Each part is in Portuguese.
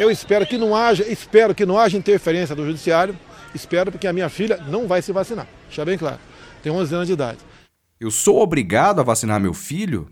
Eu espero que não haja, espero que não haja interferência do judiciário, espero porque a minha filha não vai se vacinar. Deixa bem claro. Tem 11 anos de idade. Eu sou obrigado a vacinar meu filho?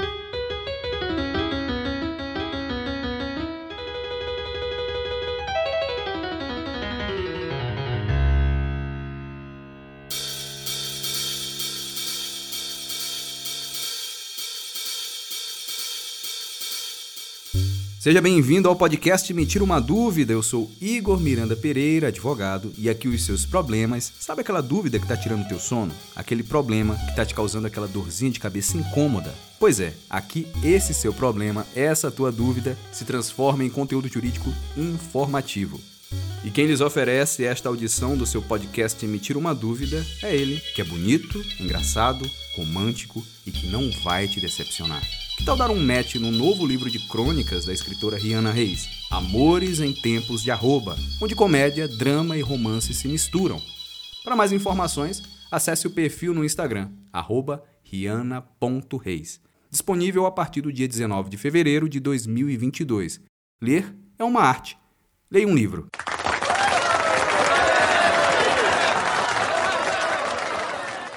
Seja bem-vindo ao podcast Me Tira uma Dúvida. Eu sou Igor Miranda Pereira, advogado, e aqui os seus problemas. Sabe aquela dúvida que está tirando teu sono? Aquele problema que está te causando aquela dorzinha de cabeça incômoda? Pois é, aqui esse seu problema, essa tua dúvida, se transforma em conteúdo jurídico informativo. E quem lhes oferece esta audição do seu podcast Me Tira uma Dúvida é ele, que é bonito, engraçado, romântico e que não vai te decepcionar. Que tal dar um match no novo livro de crônicas da escritora Rihanna Reis, Amores em Tempos de Arroba, onde comédia, drama e romance se misturam? Para mais informações, acesse o perfil no Instagram, rihanna.reis. Disponível a partir do dia 19 de fevereiro de 2022. Ler é uma arte. Leia um livro.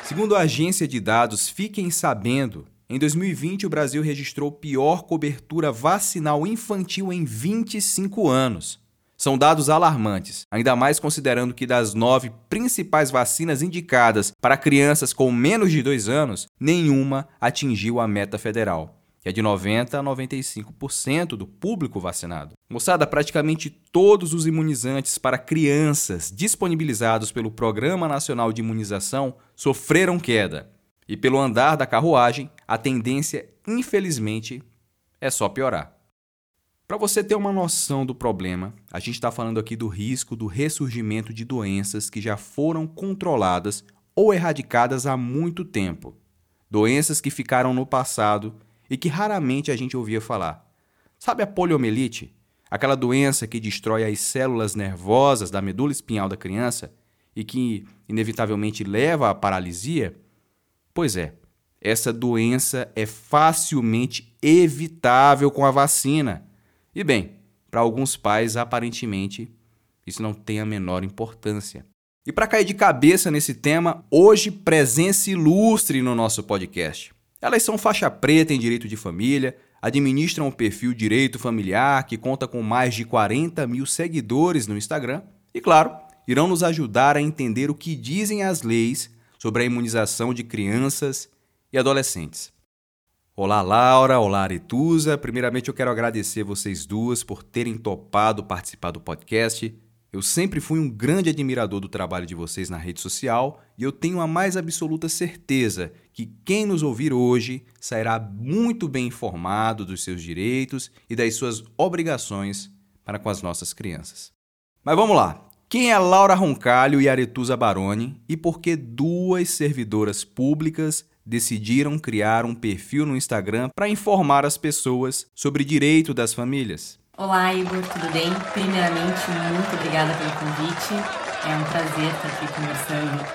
Segundo a agência de dados Fiquem Sabendo, em 2020, o Brasil registrou pior cobertura vacinal infantil em 25 anos. São dados alarmantes, ainda mais considerando que das nove principais vacinas indicadas para crianças com menos de dois anos, nenhuma atingiu a meta federal, que é de 90% a 95% do público vacinado. Moçada, praticamente todos os imunizantes para crianças disponibilizados pelo Programa Nacional de Imunização sofreram queda. E pelo andar da carruagem, a tendência, infelizmente, é só piorar. Para você ter uma noção do problema, a gente está falando aqui do risco do ressurgimento de doenças que já foram controladas ou erradicadas há muito tempo. Doenças que ficaram no passado e que raramente a gente ouvia falar. Sabe a poliomielite? Aquela doença que destrói as células nervosas da medula espinhal da criança e que inevitavelmente leva à paralisia? Pois é, essa doença é facilmente evitável com a vacina. E bem, para alguns pais, aparentemente, isso não tem a menor importância. E para cair de cabeça nesse tema, hoje presença ilustre no nosso podcast. Elas são faixa preta em direito de família, administram o perfil Direito Familiar, que conta com mais de 40 mil seguidores no Instagram, e, claro, irão nos ajudar a entender o que dizem as leis sobre a imunização de crianças e adolescentes. Olá, Laura. Olá, Aretusa. Primeiramente, eu quero agradecer vocês duas por terem topado participar do podcast. Eu sempre fui um grande admirador do trabalho de vocês na rede social e eu tenho a mais absoluta certeza que quem nos ouvir hoje sairá muito bem informado dos seus direitos e das suas obrigações para com as nossas crianças. Mas vamos lá. Quem é Laura Roncalho e Aretusa Baroni e por que duas servidoras públicas decidiram criar um perfil no Instagram para informar as pessoas sobre direito das famílias? Olá, Igor, tudo bem? Primeiramente, muito obrigada pelo convite. É um prazer estar aqui conversando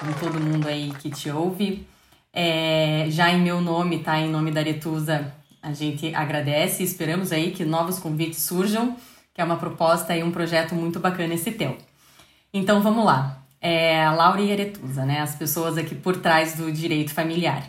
com todo mundo aí que te ouve. É, já em meu nome, tá? Em nome da Aretusa, a gente agradece e esperamos aí que novos convites surjam que é uma proposta e um projeto muito bacana esse teu. Então vamos lá. É Laura e Eretusa, né? As pessoas aqui por trás do direito familiar.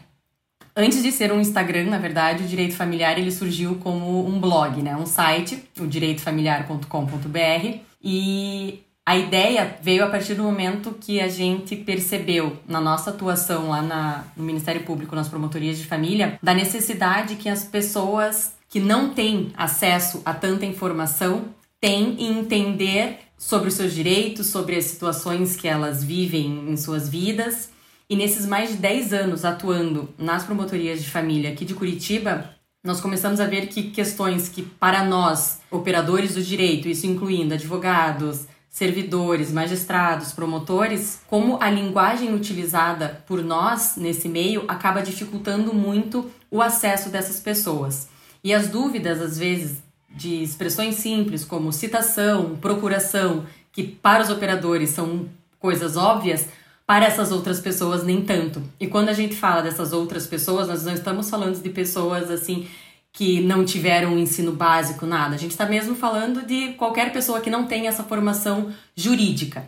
Antes de ser um Instagram, na verdade, o direito familiar ele surgiu como um blog, né? Um site, o direitofamiliar.com.br, e a ideia veio a partir do momento que a gente percebeu na nossa atuação lá na, no Ministério Público, nas promotorias de família, da necessidade que as pessoas que não têm acesso a tanta informação têm em entender sobre os seus direitos, sobre as situações que elas vivem em suas vidas. E nesses mais de 10 anos atuando nas promotorias de família aqui de Curitiba, nós começamos a ver que questões que, para nós, operadores do direito, isso incluindo advogados, servidores, magistrados, promotores, como a linguagem utilizada por nós nesse meio acaba dificultando muito o acesso dessas pessoas. E as dúvidas, às vezes, de expressões simples como citação, procuração, que para os operadores são coisas óbvias, para essas outras pessoas nem tanto. E quando a gente fala dessas outras pessoas, nós não estamos falando de pessoas assim que não tiveram um ensino básico, nada. A gente está mesmo falando de qualquer pessoa que não tenha essa formação jurídica.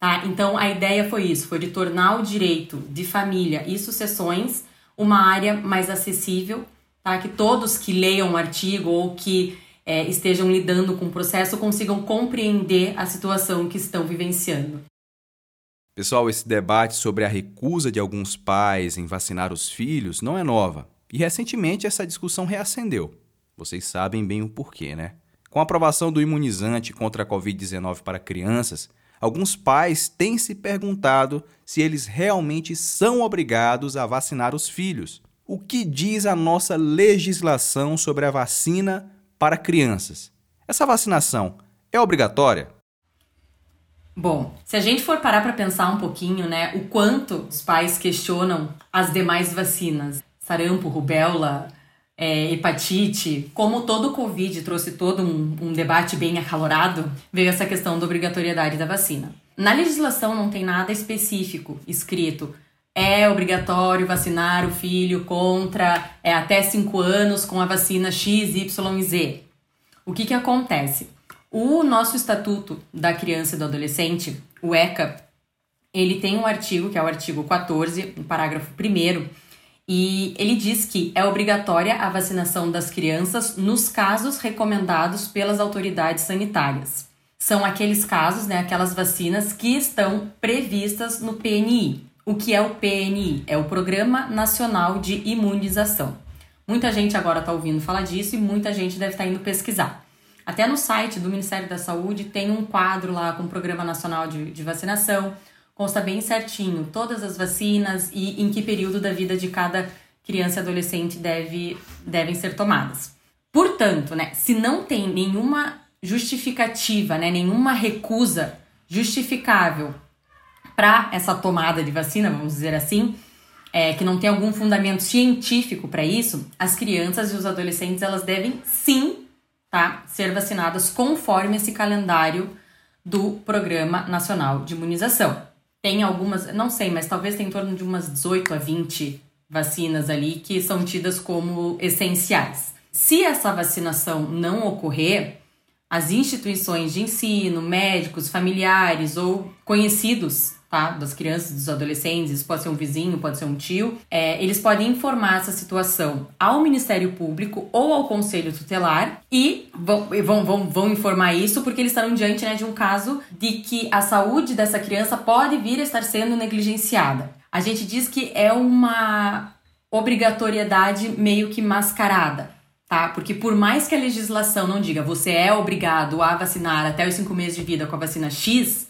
Tá? Então a ideia foi isso, foi de tornar o direito de família e sucessões uma área mais acessível, tá? Que todos que leiam o artigo ou que é, estejam lidando com o processo consigam compreender a situação que estão vivenciando. Pessoal, esse debate sobre a recusa de alguns pais em vacinar os filhos não é nova. E recentemente essa discussão reacendeu. Vocês sabem bem o porquê, né? Com a aprovação do imunizante contra a Covid-19 para crianças, alguns pais têm se perguntado se eles realmente são obrigados a vacinar os filhos. O que diz a nossa legislação sobre a vacina para crianças? Essa vacinação é obrigatória? Bom, se a gente for parar para pensar um pouquinho, né, o quanto os pais questionam as demais vacinas, sarampo, rubéola, é, hepatite, como todo o Covid trouxe todo um, um debate bem acalorado, veio essa questão da obrigatoriedade da vacina. Na legislação não tem nada específico escrito. É obrigatório vacinar o filho contra é, até 5 anos com a vacina X, Y e Z. O que, que acontece? O nosso Estatuto da Criança e do Adolescente, o ECA, ele tem um artigo, que é o artigo 14, um parágrafo 1 e ele diz que é obrigatória a vacinação das crianças nos casos recomendados pelas autoridades sanitárias. São aqueles casos, né, aquelas vacinas que estão previstas no PNI. O que é o PNI? É o Programa Nacional de Imunização. Muita gente agora está ouvindo falar disso e muita gente deve estar tá indo pesquisar. Até no site do Ministério da Saúde tem um quadro lá com o Programa Nacional de, de Vacinação consta bem certinho todas as vacinas e em que período da vida de cada criança e adolescente deve, devem ser tomadas. Portanto, né, se não tem nenhuma justificativa, né, nenhuma recusa justificável para essa tomada de vacina, vamos dizer assim, é, que não tem algum fundamento científico para isso, as crianças e os adolescentes elas devem sim tá, ser vacinadas conforme esse calendário do Programa Nacional de Imunização tem algumas, não sei, mas talvez tem em torno de umas 18 a 20 vacinas ali que são tidas como essenciais. Se essa vacinação não ocorrer, as instituições de ensino, médicos, familiares ou conhecidos tá? Das crianças, dos adolescentes, isso pode ser um vizinho, pode ser um tio. É, eles podem informar essa situação ao Ministério Público ou ao Conselho Tutelar e vão, vão, vão, vão informar isso porque eles estarão diante né, de um caso de que a saúde dessa criança pode vir a estar sendo negligenciada. A gente diz que é uma obrigatoriedade meio que mascarada. Tá? Porque por mais que a legislação não diga você é obrigado a vacinar até os 5 meses de vida com a vacina X,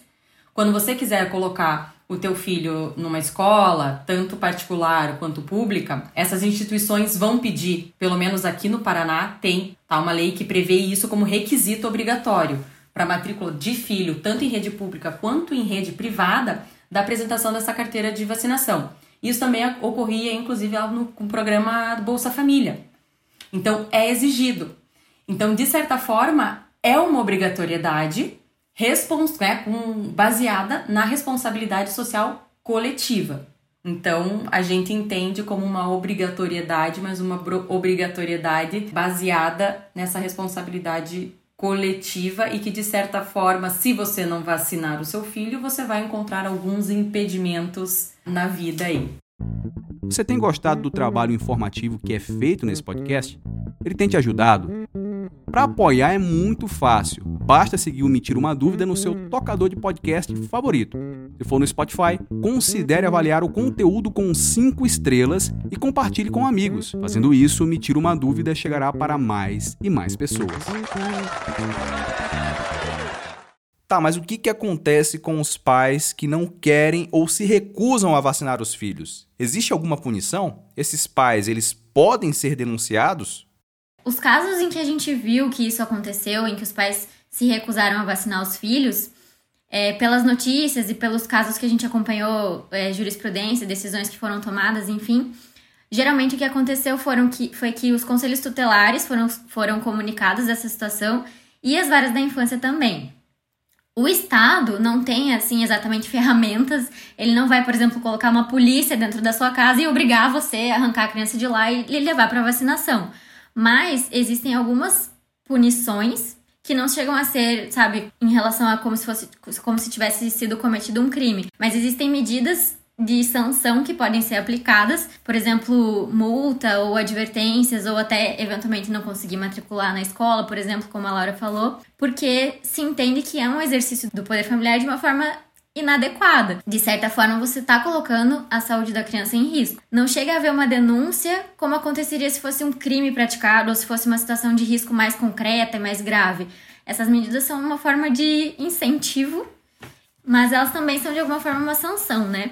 quando você quiser colocar o teu filho numa escola, tanto particular quanto pública, essas instituições vão pedir, pelo menos aqui no Paraná tem, tá uma lei que prevê isso como requisito obrigatório para matrícula de filho, tanto em rede pública quanto em rede privada, da apresentação dessa carteira de vacinação. Isso também ocorria, inclusive, no programa Bolsa Família. Então, é exigido. Então, de certa forma, é uma obrigatoriedade respons né, com, baseada na responsabilidade social coletiva. Então, a gente entende como uma obrigatoriedade, mas uma obrigatoriedade baseada nessa responsabilidade coletiva e que, de certa forma, se você não vacinar o seu filho, você vai encontrar alguns impedimentos na vida aí. Você tem gostado do trabalho informativo que é feito nesse podcast? Ele tem te ajudado? Para apoiar é muito fácil. Basta seguir o Me Uma Dúvida no seu tocador de podcast favorito. Se for no Spotify, considere avaliar o conteúdo com 5 estrelas e compartilhe com amigos. Fazendo isso, Tira Uma Dúvida chegará para mais e mais pessoas. Tá, mas o que, que acontece com os pais que não querem ou se recusam a vacinar os filhos? Existe alguma punição? Esses pais, eles podem ser denunciados? Os casos em que a gente viu que isso aconteceu, em que os pais se recusaram a vacinar os filhos, é, pelas notícias e pelos casos que a gente acompanhou, é, jurisprudência, decisões que foram tomadas, enfim, geralmente o que aconteceu foram que, foi que os conselhos tutelares foram, foram comunicados dessa situação e as varas da infância também. O Estado não tem, assim, exatamente ferramentas. Ele não vai, por exemplo, colocar uma polícia dentro da sua casa e obrigar você a arrancar a criança de lá e levar para vacinação. Mas existem algumas punições que não chegam a ser, sabe, em relação a como se fosse como se tivesse sido cometido um crime, mas existem medidas de sanção que podem ser aplicadas, por exemplo, multa ou advertências, ou até eventualmente não conseguir matricular na escola, por exemplo, como a Laura falou, porque se entende que é um exercício do poder familiar de uma forma inadequada. De certa forma, você está colocando a saúde da criança em risco. Não chega a haver uma denúncia como aconteceria se fosse um crime praticado ou se fosse uma situação de risco mais concreta e mais grave. Essas medidas são uma forma de incentivo, mas elas também são de alguma forma uma sanção, né?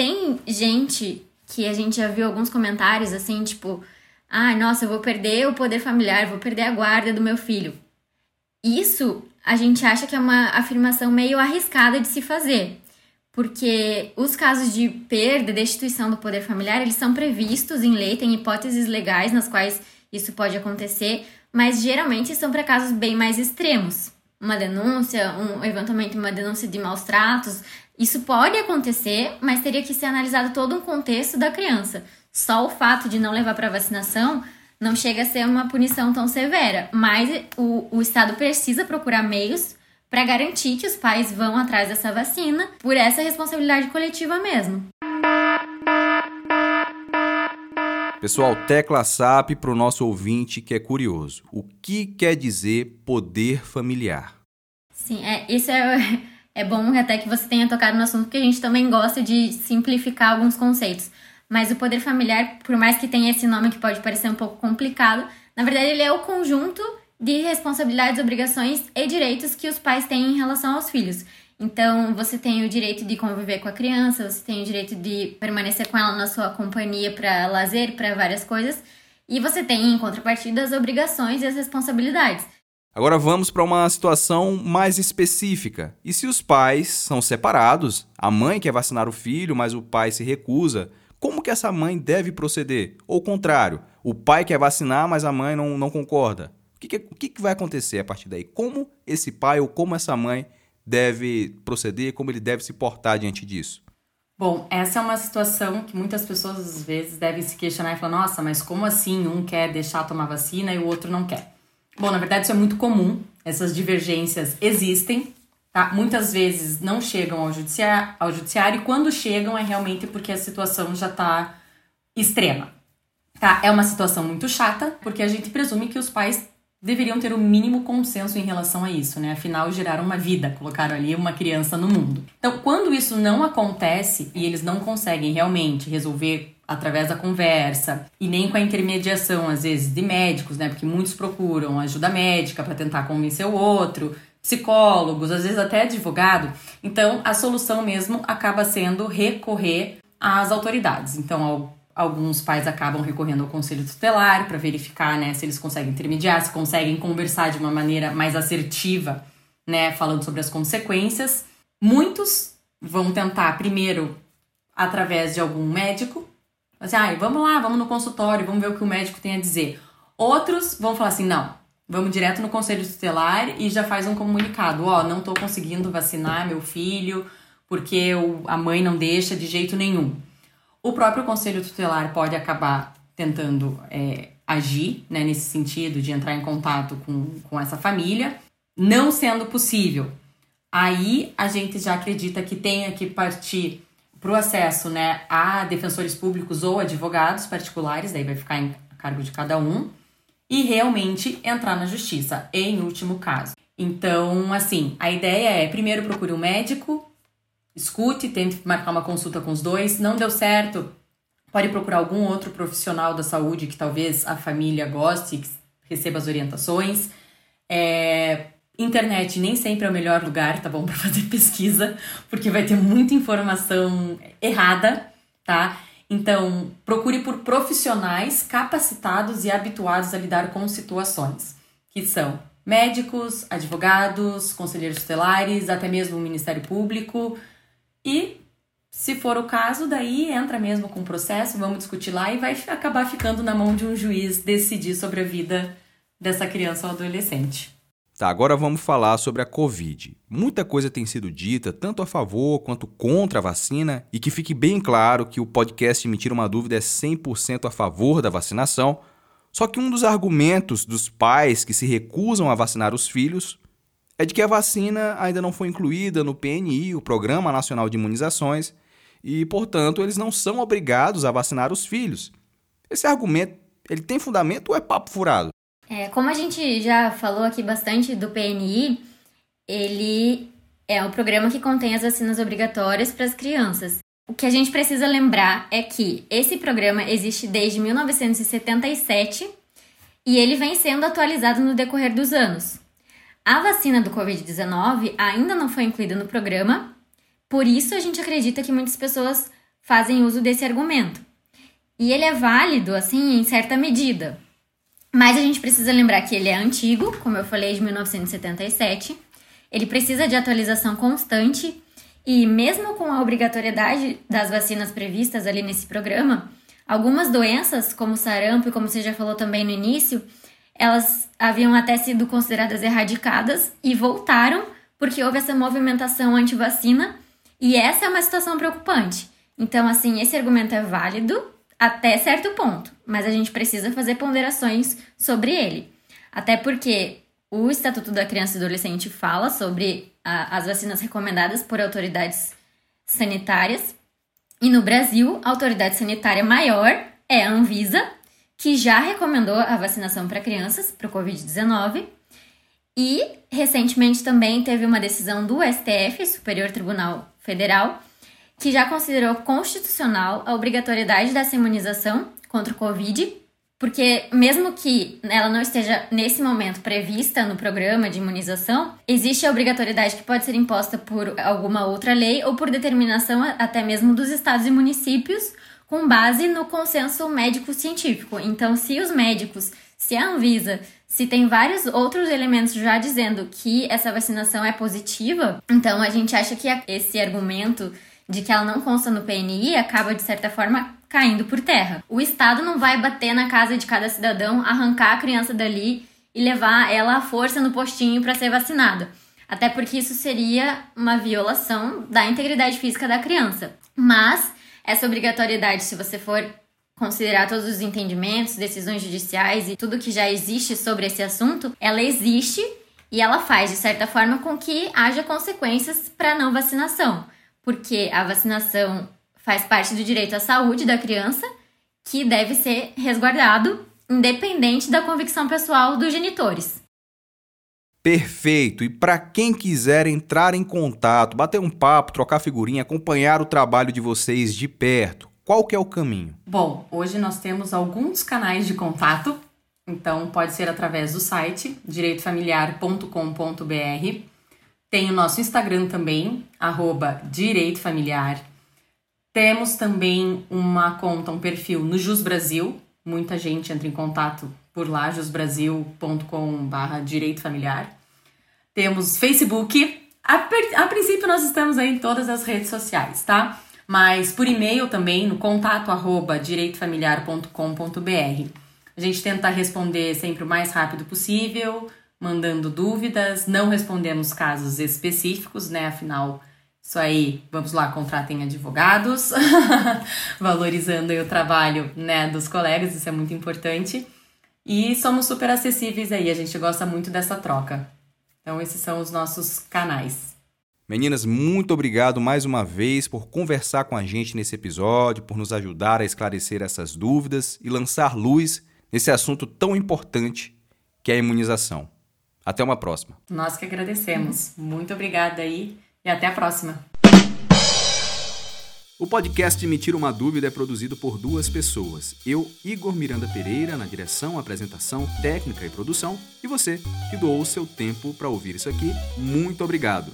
Tem gente que a gente já viu alguns comentários assim, tipo, ah, nossa, eu vou perder o poder familiar, vou perder a guarda do meu filho. Isso a gente acha que é uma afirmação meio arriscada de se fazer, porque os casos de perda, destituição do poder familiar, eles são previstos em lei, tem hipóteses legais nas quais isso pode acontecer, mas geralmente são para casos bem mais extremos. Uma denúncia, um, eventualmente uma denúncia de maus tratos, isso pode acontecer, mas teria que ser analisado todo um contexto da criança. Só o fato de não levar para vacinação não chega a ser uma punição tão severa, mas o, o Estado precisa procurar meios para garantir que os pais vão atrás dessa vacina por essa responsabilidade coletiva mesmo. Pessoal, tecla SAP para o nosso ouvinte que é curioso. O que quer dizer poder familiar? Sim, é, isso é, é bom até que você tenha tocado no assunto, porque a gente também gosta de simplificar alguns conceitos. Mas o poder familiar, por mais que tenha esse nome que pode parecer um pouco complicado, na verdade ele é o conjunto de responsabilidades, obrigações e direitos que os pais têm em relação aos filhos. Então, você tem o direito de conviver com a criança, você tem o direito de permanecer com ela na sua companhia para lazer, para várias coisas, e você tem, em contrapartida, as obrigações e as responsabilidades. Agora vamos para uma situação mais específica. E se os pais são separados, a mãe quer vacinar o filho, mas o pai se recusa, como que essa mãe deve proceder? Ou o contrário, o pai quer vacinar, mas a mãe não, não concorda. O que, que, o que, que vai acontecer a partir daí? Como esse pai ou como essa mãe deve proceder, como ele deve se portar diante disso? Bom, essa é uma situação que muitas pessoas às vezes devem se questionar e falar: nossa, mas como assim um quer deixar tomar vacina e o outro não quer? Bom, na verdade isso é muito comum, essas divergências existem, tá? Muitas vezes não chegam ao judiciário, ao judiciário e quando chegam é realmente porque a situação já está extrema. Tá? É uma situação muito chata, porque a gente presume que os pais deveriam ter o mínimo consenso em relação a isso, né? Afinal, geraram uma vida, colocaram ali uma criança no mundo. Então, quando isso não acontece e eles não conseguem realmente resolver através da conversa e nem com a intermediação, às vezes, de médicos, né? Porque muitos procuram ajuda médica para tentar convencer o outro, psicólogos, às vezes até advogado. Então, a solução mesmo acaba sendo recorrer às autoridades. Então, alguns pais acabam recorrendo ao conselho tutelar para verificar, né, se eles conseguem intermediar, se conseguem conversar de uma maneira mais assertiva, né, falando sobre as consequências. Muitos vão tentar primeiro através de algum médico Assim, ah, vamos lá, vamos no consultório, vamos ver o que o médico tem a dizer. Outros vão falar assim, não, vamos direto no conselho tutelar e já faz um comunicado. Ó, oh, não tô conseguindo vacinar meu filho porque a mãe não deixa de jeito nenhum. O próprio conselho tutelar pode acabar tentando é, agir né, nesse sentido de entrar em contato com, com essa família, não sendo possível. Aí a gente já acredita que tenha que partir para o acesso né, a defensores públicos ou advogados particulares, daí vai ficar em cargo de cada um, e realmente entrar na justiça, em último caso. Então, assim, a ideia é: primeiro procure um médico, escute, tente marcar uma consulta com os dois. Não deu certo, pode procurar algum outro profissional da saúde que talvez a família goste, que receba as orientações. É, Internet nem sempre é o melhor lugar, tá bom, para fazer pesquisa, porque vai ter muita informação errada, tá? Então, procure por profissionais capacitados e habituados a lidar com situações, que são médicos, advogados, conselheiros tutelares, até mesmo o Ministério Público. E, se for o caso, daí entra mesmo com o processo, vamos discutir lá e vai acabar ficando na mão de um juiz decidir sobre a vida dessa criança ou adolescente. Tá, agora vamos falar sobre a Covid. Muita coisa tem sido dita, tanto a favor quanto contra a vacina, e que fique bem claro que o podcast Emitir uma Dúvida é 100% a favor da vacinação. Só que um dos argumentos dos pais que se recusam a vacinar os filhos é de que a vacina ainda não foi incluída no PNI, o Programa Nacional de Imunizações, e, portanto, eles não são obrigados a vacinar os filhos. Esse argumento, ele tem fundamento ou é papo furado? É, como a gente já falou aqui bastante do PNI, ele é o programa que contém as vacinas obrigatórias para as crianças. O que a gente precisa lembrar é que esse programa existe desde 1977 e ele vem sendo atualizado no decorrer dos anos. A vacina do Covid-19 ainda não foi incluída no programa, por isso, a gente acredita que muitas pessoas fazem uso desse argumento. E ele é válido, assim, em certa medida. Mas a gente precisa lembrar que ele é antigo, como eu falei, de 1977. Ele precisa de atualização constante. E mesmo com a obrigatoriedade das vacinas previstas ali nesse programa, algumas doenças, como sarampo e como você já falou também no início, elas haviam até sido consideradas erradicadas e voltaram porque houve essa movimentação anti-vacina e essa é uma situação preocupante. Então, assim, esse argumento é válido até certo ponto, mas a gente precisa fazer ponderações sobre ele. Até porque o Estatuto da Criança e Adolescente fala sobre a, as vacinas recomendadas por autoridades sanitárias. E no Brasil, a autoridade sanitária maior é a Anvisa, que já recomendou a vacinação para crianças para o Covid-19. E recentemente também teve uma decisão do STF, Superior Tribunal Federal, que já considerou constitucional a obrigatoriedade dessa imunização contra o Covid, porque mesmo que ela não esteja nesse momento prevista no programa de imunização, existe a obrigatoriedade que pode ser imposta por alguma outra lei ou por determinação até mesmo dos estados e municípios, com base no consenso médico-científico. Então, se os médicos, se a Anvisa se tem vários outros elementos já dizendo que essa vacinação é positiva, então a gente acha que esse argumento de que ela não consta no PNI acaba, de certa forma, caindo por terra. O Estado não vai bater na casa de cada cidadão, arrancar a criança dali e levar ela à força no postinho para ser vacinada. Até porque isso seria uma violação da integridade física da criança. Mas essa obrigatoriedade, se você for considerar todos os entendimentos, decisões judiciais e tudo que já existe sobre esse assunto, ela existe e ela faz, de certa forma, com que haja consequências para não vacinação, porque a vacinação faz parte do direito à saúde da criança, que deve ser resguardado, independente da convicção pessoal dos genitores. Perfeito! E para quem quiser entrar em contato, bater um papo, trocar figurinha, acompanhar o trabalho de vocês de perto, qual que é o caminho? Bom, hoje nós temos alguns canais de contato, então pode ser através do site direitofamiliar.com.br. Tem o nosso Instagram também, arroba direitofamiliar. Temos também uma conta, um perfil no Jus Brasil. Muita gente entra em contato por lá, jusbrasil.com.br direito familiar. Temos Facebook. A, a princípio, nós estamos aí em todas as redes sociais, tá? mas por e-mail também no contato arroba direitofamiliar.com.br. A gente tenta responder sempre o mais rápido possível, mandando dúvidas, não respondemos casos específicos, né? Afinal, isso aí, vamos lá, contratem advogados, valorizando o trabalho né, dos colegas, isso é muito importante. E somos super acessíveis aí, a gente gosta muito dessa troca. Então, esses são os nossos canais. Meninas, muito obrigado mais uma vez por conversar com a gente nesse episódio, por nos ajudar a esclarecer essas dúvidas e lançar luz nesse assunto tão importante que é a imunização. Até uma próxima. Nós que agradecemos. Muito obrigada aí e até a próxima. O podcast Me Tira Uma Dúvida é produzido por duas pessoas. Eu, Igor Miranda Pereira, na direção, apresentação, técnica e produção. E você, que doou o seu tempo para ouvir isso aqui, muito obrigado.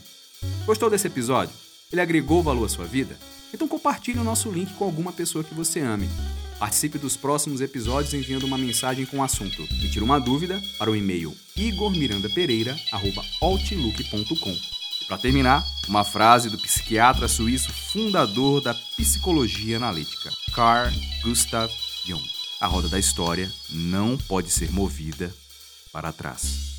Gostou desse episódio? Ele agregou valor à sua vida? Então compartilhe o nosso link com alguma pessoa que você ame. Participe dos próximos episódios enviando uma mensagem com o assunto Me tira uma dúvida para o e-mail igormirandapereira.outlook.com. Para terminar, uma frase do psiquiatra suíço fundador da psicologia analítica, Carl Gustav Jung. A roda da história não pode ser movida para trás.